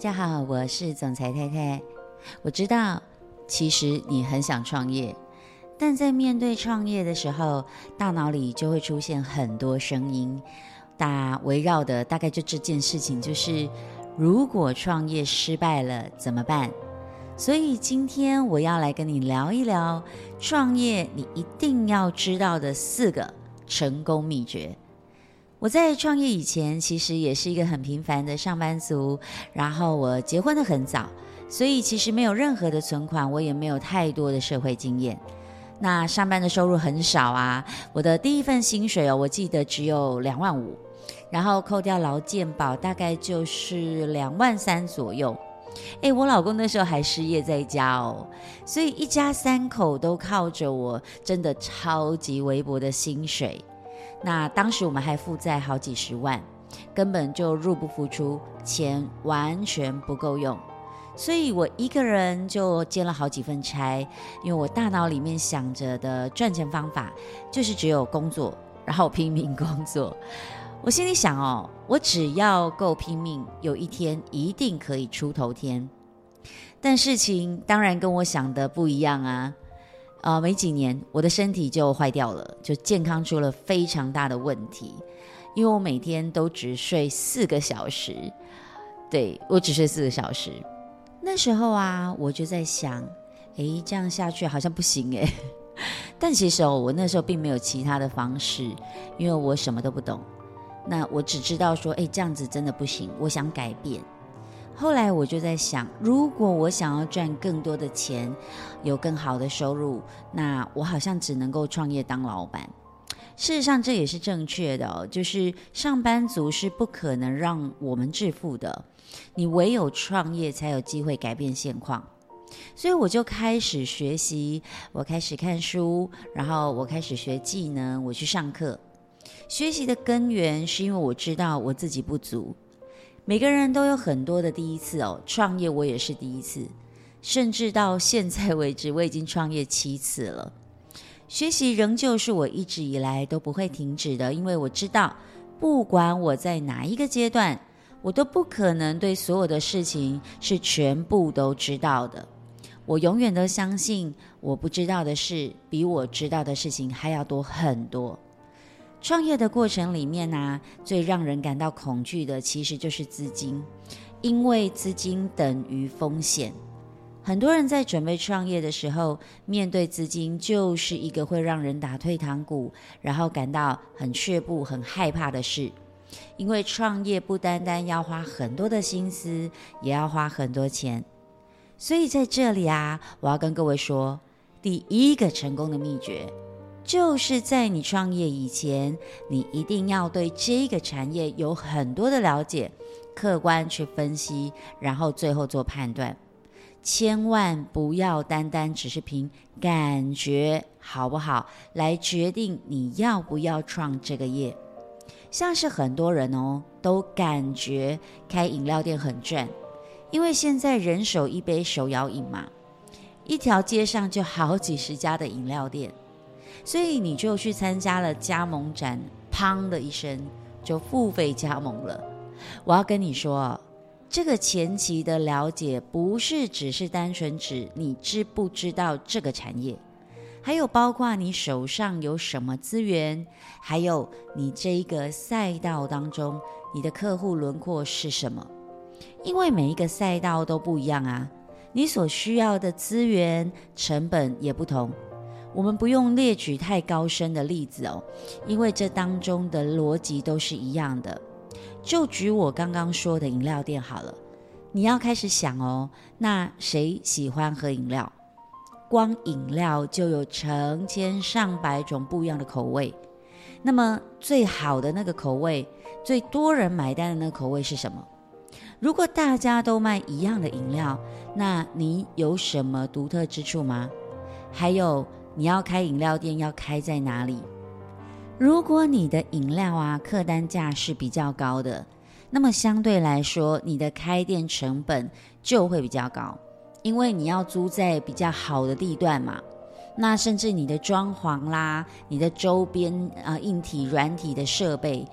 大家好，我是总裁太太。我知道，其实你很想创业，但在面对创业的时候，大脑里就会出现很多声音，大围绕的大概就这件事情，就是如果创业失败了怎么办？所以今天我要来跟你聊一聊创业你一定要知道的四个成功秘诀。我在创业以前，其实也是一个很平凡的上班族。然后我结婚得很早，所以其实没有任何的存款，我也没有太多的社会经验。那上班的收入很少啊，我的第一份薪水哦，我记得只有两万五，然后扣掉劳健保，大概就是两万三左右。诶，我老公那时候还失业在家哦，所以一家三口都靠着我，真的超级微薄的薪水。那当时我们还负债好几十万，根本就入不敷出，钱完全不够用，所以我一个人就兼了好几份差，因为我大脑里面想着的赚钱方法就是只有工作，然后拼命工作。我心里想哦，我只要够拼命，有一天一定可以出头天。但事情当然跟我想的不一样啊啊。呃，没几年，我的身体就坏掉了，就健康出了非常大的问题。因为我每天都只睡四个小时，对，我只睡四个小时。那时候啊，我就在想，诶，这样下去好像不行诶。但其实哦，我那时候并没有其他的方式，因为我什么都不懂。那我只知道说，诶，这样子真的不行，我想改变。后来我就在想，如果我想要赚更多的钱，有更好的收入，那我好像只能够创业当老板。事实上，这也是正确的哦，就是上班族是不可能让我们致富的，你唯有创业才有机会改变现况。所以我就开始学习，我开始看书，然后我开始学技能，我去上课。学习的根源是因为我知道我自己不足。每个人都有很多的第一次哦，创业我也是第一次，甚至到现在为止，我已经创业七次了。学习仍旧是我一直以来都不会停止的，因为我知道，不管我在哪一个阶段，我都不可能对所有的事情是全部都知道的。我永远都相信，我不知道的事比我知道的事情还要多很多。创业的过程里面呢、最让人感到恐惧的其实就是资金，因为资金等于风险。很多人在准备创业的时候，面对资金就是一个会让人打退堂鼓，然后感到很却步、很害怕的事。因为创业不单单要花很多的心思，也要花很多钱。所以在这里啊，我要跟各位说，第一个成功的秘诀。就是在你创业以前，你一定要对这个产业有很多的了解，客观去分析，然后最后做判断。千万不要单单只是凭感觉好不好来决定你要不要创这个业。像是很多人哦，都感觉开饮料店很赚，因为现在人手一杯手摇饮嘛，一条街上就好几十家的饮料店。所以你就去参加了加盟展，砰的一声就付费加盟了。我要跟你说，这个前期的了解不是只是单纯指你知不知道这个产业，还有包括你手上有什么资源，还有你这一个赛道当中你的客户轮廓是什么。因为每一个赛道都不一样啊，你所需要的资源成本也不同。我们不用列举太高深的例子哦，因为这当中的逻辑都是一样的。就举我刚刚说的饮料店好了，你要开始想哦，那谁喜欢喝饮料？光饮料就有成千上百种不一样的口味。那么最好的那个口味，最多人买单的那个口味是什么？如果大家都卖一样的饮料，那你有什么独特之处吗？还有。你要开饮料店，要开在哪里？如果你的饮料啊客单价是比较高的，那么相对来说，你的开店成本就会比较高，因为你要租在比较好的地段嘛。那甚至你的装潢啦、你的周边啊、硬体、软体的设备，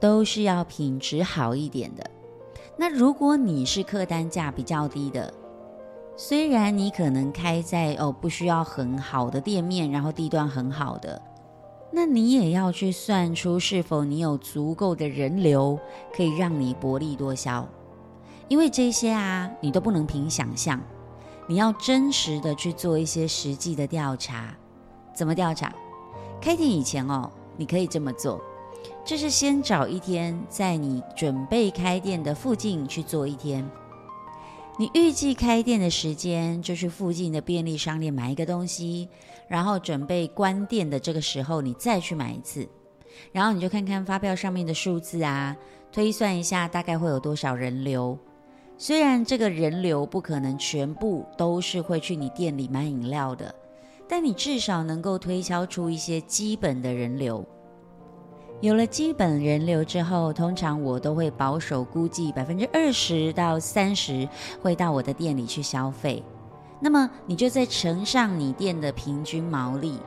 都是要品质好一点的。那如果你是客单价比较低的，虽然你可能开在哦不需要很好的店面，然后地段很好的，那你也要去算出是否你有足够的人流可以让你薄利多销，因为这些啊你都不能凭想象，你要真实的去做一些实际的调查。怎么调查？开店以前哦，你可以这么做。就是先找一天，在你准备开店的附近去做一天。你预计开店的时间，就去附近的便利商店买一个东西，然后准备关店的这个时候，你再去买一次。然后你就看看发票上面的数字啊，推算一下大概会有多少人流。虽然这个人流不可能全部都是会去你店里买饮料的，但你至少能够推敲出一些基本的人流。有了基本人流之后，通常我都会保守估计百分之二十到三十会到我的店里去消费。那么你就再乘上你店的平均毛利，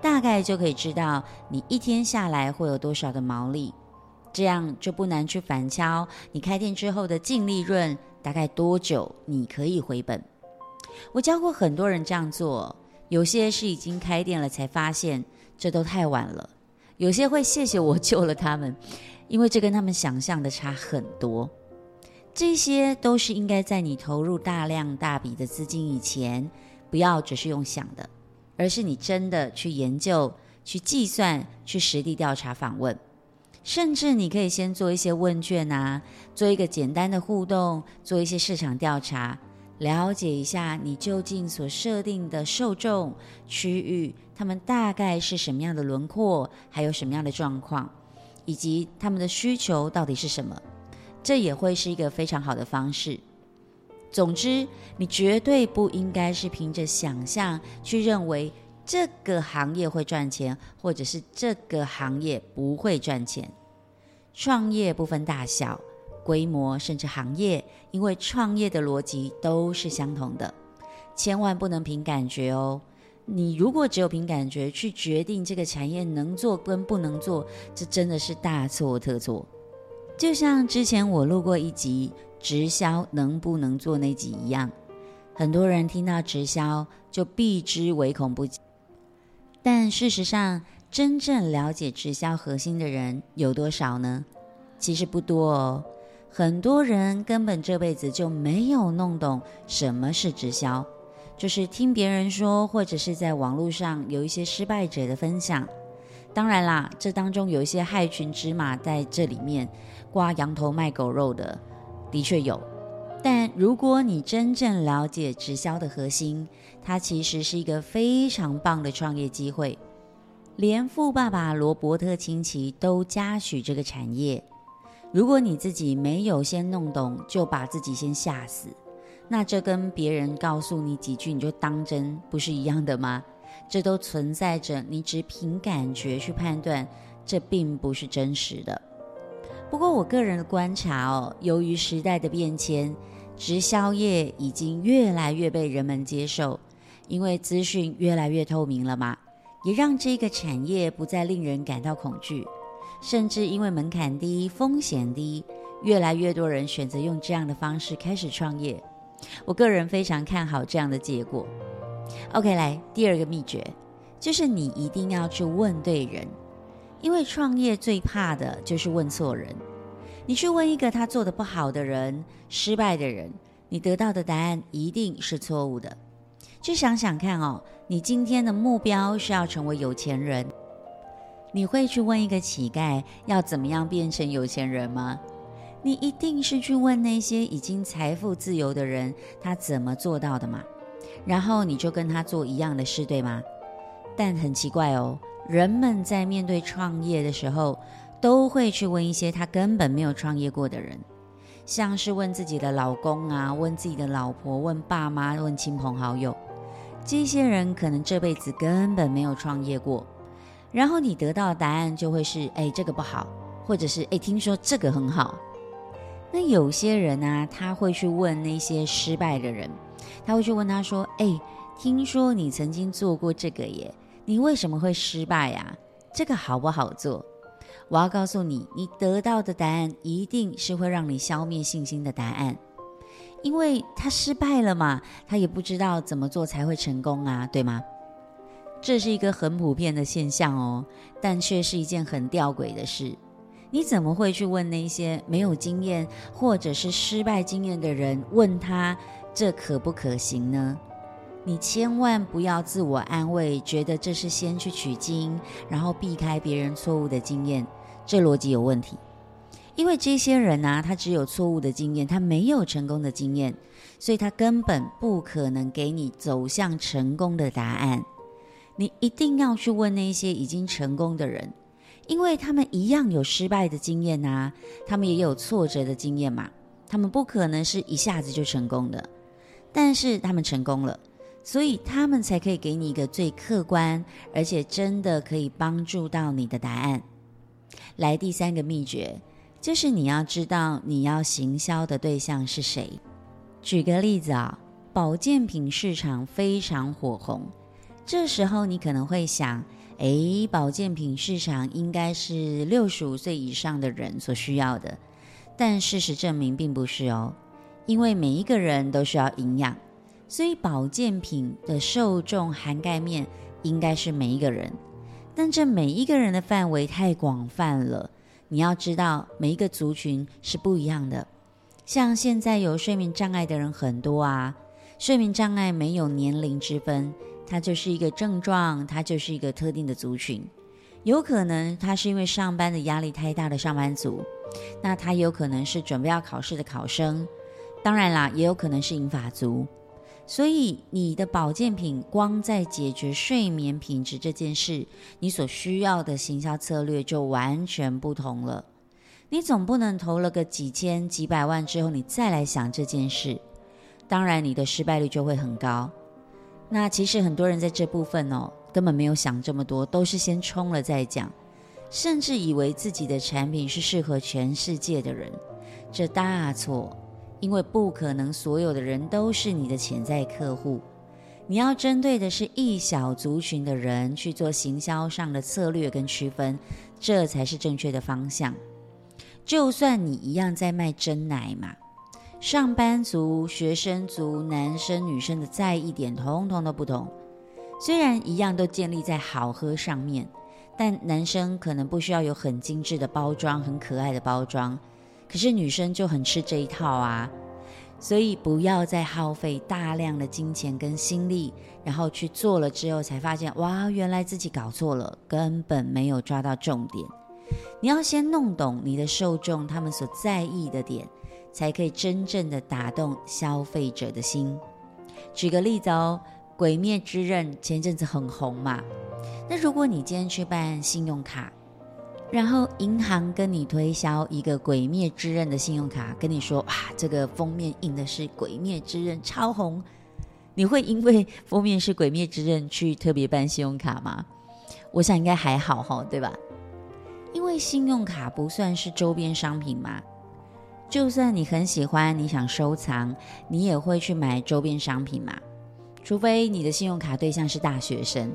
大概就可以知道你一天下来会有多少的毛利。这样就不难去反敲你开店之后的净利润大概多久你可以回本。我教过很多人这样做，有些是已经开店了才发现，这都太晚了。有些会谢谢我救了他们，因为这跟他们想象的差很多。这些都是应该在你投入大量大笔的资金以前，不要只是用想的，而是你真的去研究、去计算、去实地调查访问，甚至你可以先做一些问卷啊，做一个简单的互动，做一些市场调查。了解一下你究竟所设定的受众区域，他们大概是什么样的轮廓，还有什么样的状况，以及他们的需求到底是什么，这也会是一个非常好的方式。总之，你绝对不应该是凭着想象去认为这个行业会赚钱，或者是这个行业不会赚钱。创业不分大小。规模甚至行业，因为创业的逻辑都是相同的，千万不能凭感觉哦。你如果只有凭感觉去决定这个产业能做跟不能做，这真的是大错特错。就像之前我录过一集直销能不能做那集一样，很多人听到直销就避之唯恐不及。但事实上，真正了解直销核心的人有多少呢？其实不多哦。很多人根本这辈子就没有弄懂什么是直销，就是听别人说，或者是在网络上有一些失败者的分享。当然啦，这当中有一些害群之马在这里面挂羊头卖狗肉的，的确有。但如果你真正了解直销的核心，它其实是一个非常棒的创业机会，连富爸爸罗伯特清崎都嘉许这个产业。如果你自己没有先弄懂，就把自己先吓死，那这跟别人告诉你几句你就当真，不是一样的吗？这都存在着你只凭感觉去判断，这并不是真实的。不过我个人的观察哦，由于时代的变迁，直销业已经越来越被人们接受，因为资讯越来越透明了嘛，也让这个产业不再令人感到恐惧。甚至因为门槛低、风险低，越来越多人选择用这样的方式开始创业。我个人非常看好这样的结果。OK，来第二个秘诀，就是你一定要去问对人，因为创业最怕的就是问错人。你去问一个他做的不好的人、失败的人，你得到的答案一定是错误的。去想想看哦，你今天的目标是要成为有钱人。你会去问一个乞丐要怎么样变成有钱人吗？你一定是去问那些已经财富自由的人，他怎么做到的嘛？然后你就跟他做一样的事，对吗？但很奇怪哦，人们在面对创业的时候，都会去问一些他根本没有创业过的人，像是问自己的老公啊，问自己的老婆，问爸妈，问亲朋好友。这些人可能这辈子根本没有创业过。然后你得到的答案就会是，哎，这个不好，或者是，哎，听说这个很好。那有些人呢、啊，他会去问那些失败的人，他会去问他说，哎，听说你曾经做过这个耶，你为什么会失败呀？这个好不好做？我要告诉你，你得到的答案一定是会让你消灭信心的答案，因为他失败了嘛，他也不知道怎么做才会成功啊，对吗？这是一个很普遍的现象哦，但却是一件很吊诡的事。你怎么会去问那些没有经验或者是失败经验的人，问他这可不可行呢？你千万不要自我安慰，觉得这是先去取经，然后避开别人错误的经验，这逻辑有问题。因为这些人呢、啊，他只有错误的经验，他没有成功的经验，所以他根本不可能给你走向成功的答案。你一定要去问那些已经成功的人，因为他们一样有失败的经验啊，他们也有挫折的经验嘛，他们不可能是一下子就成功的，但是他们成功了，所以他们才可以给你一个最客观，而且真的可以帮助到你的答案。来，第三个秘诀就是你要知道你要行销的对象是谁。举个例子啊，保健品市场非常火红。这时候你可能会想，诶，保健品市场应该是六十五岁以上的人所需要的，但事实证明并不是哦，因为每一个人都需要营养，所以保健品的受众涵盖面应该是每一个人，但这每一个人的范围太广泛了，你要知道每一个族群是不一样的，像现在有睡眠障碍的人很多啊，睡眠障碍没有年龄之分。它就是一个症状，它就是一个特定的族群，有可能他是因为上班的压力太大的上班族，那他有可能是准备要考试的考生，当然啦，也有可能是银发族。所以你的保健品光在解决睡眠品质这件事，你所需要的行销策略就完全不同了。你总不能投了个几千几百万之后，你再来想这件事，当然你的失败率就会很高。那其实很多人在这部分哦，根本没有想这么多，都是先冲了再讲，甚至以为自己的产品是适合全世界的人，这大错，因为不可能所有的人都是你的潜在客户，你要针对的是一小族群的人去做行销上的策略跟区分，这才是正确的方向。就算你一样在卖真奶嘛。上班族、学生族、男生、女生的在意点通通都不同。虽然一样都建立在好喝上面，但男生可能不需要有很精致的包装、很可爱的包装，可是女生就很吃这一套啊。所以不要再耗费大量的金钱跟心力，然后去做了之后才发现，哇，原来自己搞错了，根本没有抓到重点。你要先弄懂你的受众，他们所在意的点。才可以真正的打动消费者的心。举个例子哦，《鬼灭之刃》前阵子很红嘛。那如果你今天去办信用卡，然后银行跟你推销一个《鬼灭之刃》的信用卡，跟你说哇，这个封面印的是《鬼灭之刃》，超红，你会因为封面是《鬼灭之刃》去特别办信用卡吗？我想应该还好哈，对吧？因为信用卡不算是周边商品嘛。就算你很喜欢，你想收藏，你也会去买周边商品嘛？除非你的信用卡对象是大学生，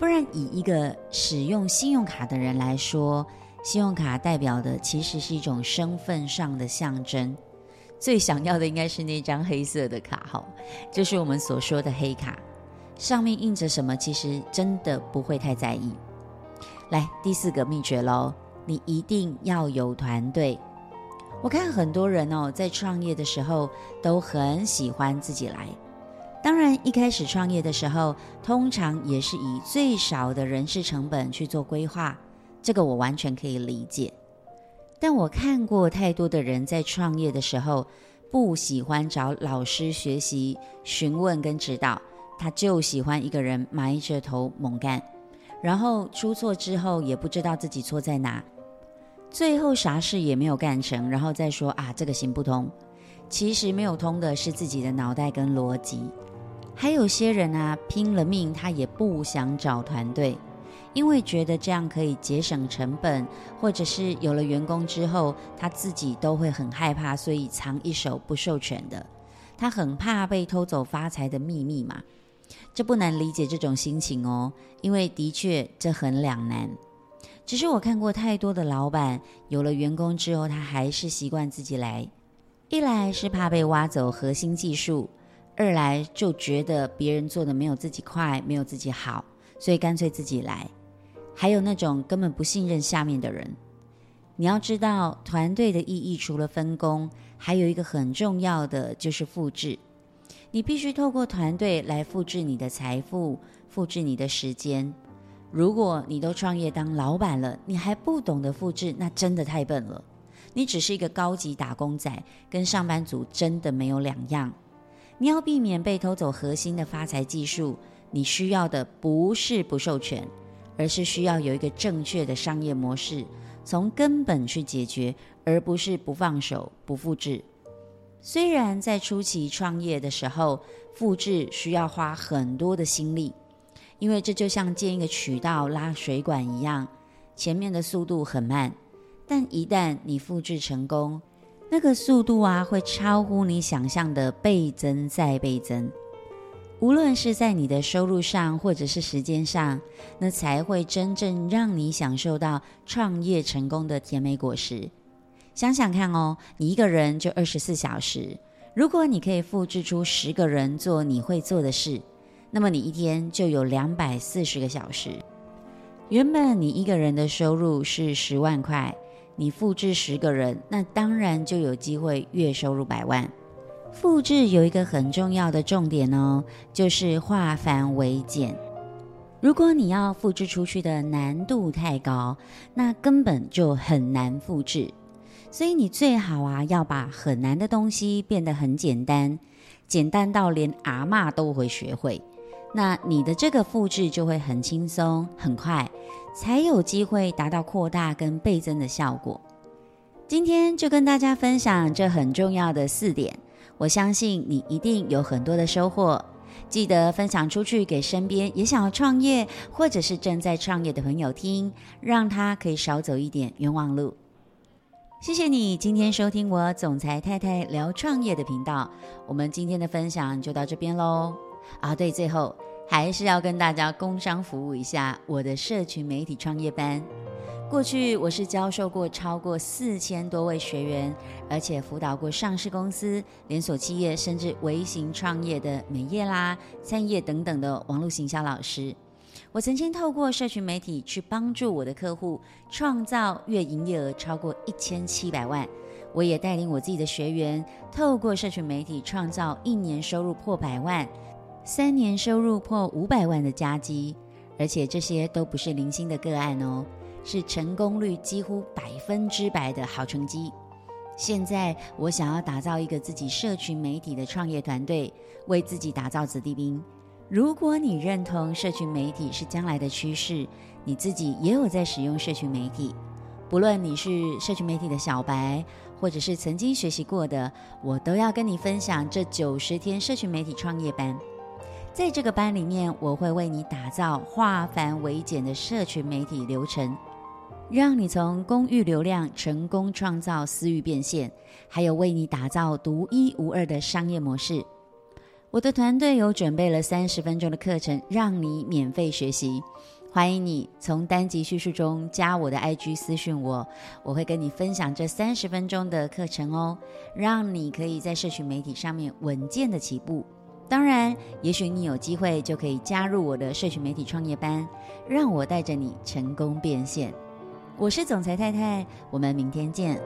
不然以一个使用信用卡的人来说，信用卡代表的其实是一种身份上的象征。最想要的应该是那张黑色的卡号，就是我们所说的黑卡，上面印着什么，其实真的不会太在意。来，第四个秘诀喽，你一定要有团队。我看很多人哦，在创业的时候都很喜欢自己来。当然，一开始创业的时候，通常也是以最少的人事成本去做规划，这个我完全可以理解。但我看过太多的人在创业的时候，不喜欢找老师学习、询问跟指导，他就喜欢一个人埋着头猛干，然后出错之后也不知道自己错在哪。最后啥事也没有干成，然后再说啊，这个行不通。其实没有通的是自己的脑袋跟逻辑。还有些人啊，拼了命他也不想找团队，因为觉得这样可以节省成本，或者是有了员工之后，他自己都会很害怕，所以藏一手不授权的。他很怕被偷走发财的秘密嘛。这不难理解这种心情哦，因为的确这很两难。只是我看过太多的老板，有了员工之后，他还是习惯自己来。一来是怕被挖走核心技术，二来就觉得别人做的没有自己快，没有自己好，所以干脆自己来。还有那种根本不信任下面的人。你要知道，团队的意义除了分工，还有一个很重要的就是复制。你必须透过团队来复制你的财富，复制你的时间。如果你都创业当老板了，你还不懂得复制，那真的太笨了。你只是一个高级打工仔，跟上班族真的没有两样。你要避免被偷走核心的发财技术，你需要的不是不授权，而是需要有一个正确的商业模式，从根本去解决，而不是不放手、不复制。虽然在初期创业的时候，复制需要花很多的心力。因为这就像建一个渠道拉水管一样，前面的速度很慢，但一旦你复制成功，那个速度啊会超乎你想象的倍增再倍增。无论是在你的收入上，或者是时间上，那才会真正让你享受到创业成功的甜美果实。想想看哦，你一个人就二十四小时，如果你可以复制出十个人做你会做的事。那么你一天就有两百四十个小时。原本你一个人的收入是十万块，你复制十个人，那当然就有机会月收入百万。复制有一个很重要的重点哦，就是化繁为简。如果你要复制出去的难度太高，那根本就很难复制。所以你最好啊，要把很难的东西变得很简单，简单到连阿嬷都会学会。那你的这个复制就会很轻松、很快，才有机会达到扩大跟倍增的效果。今天就跟大家分享这很重要的四点，我相信你一定有很多的收获。记得分享出去给身边也想要创业或者是正在创业的朋友听，让他可以少走一点冤枉路。谢谢你今天收听我总裁太太聊创业的频道，我们今天的分享就到这边喽。啊，对，最后还是要跟大家工商服务一下我的社群媒体创业班。过去我是教授过超过四千多位学员，而且辅导过上市公司、连锁企业，甚至微型创业的美业啦、餐业等等的网络行销老师。我曾经透过社群媒体去帮助我的客户创造月营业额超过一千七百万。我也带领我自己的学员透过社群媒体创造一年收入破百万。三年收入破五百万的佳绩，而且这些都不是零星的个案哦，是成功率几乎百分之百的好成绩。现在我想要打造一个自己社群媒体的创业团队，为自己打造子弟兵。如果你认同社群媒体是将来的趋势，你自己也有在使用社群媒体，不论你是社群媒体的小白，或者是曾经学习过的，我都要跟你分享这九十天社群媒体创业班。在这个班里面，我会为你打造化繁为简的社群媒体流程，让你从公域流量成功创造私域变现，还有为你打造独一无二的商业模式。我的团队有准备了三十分钟的课程，让你免费学习。欢迎你从单集叙述中加我的 IG 私讯我，我会跟你分享这三十分钟的课程哦，让你可以在社群媒体上面稳健的起步。当然，也许你有机会就可以加入我的社群媒体创业班，让我带着你成功变现。我是总裁太太，我们明天见。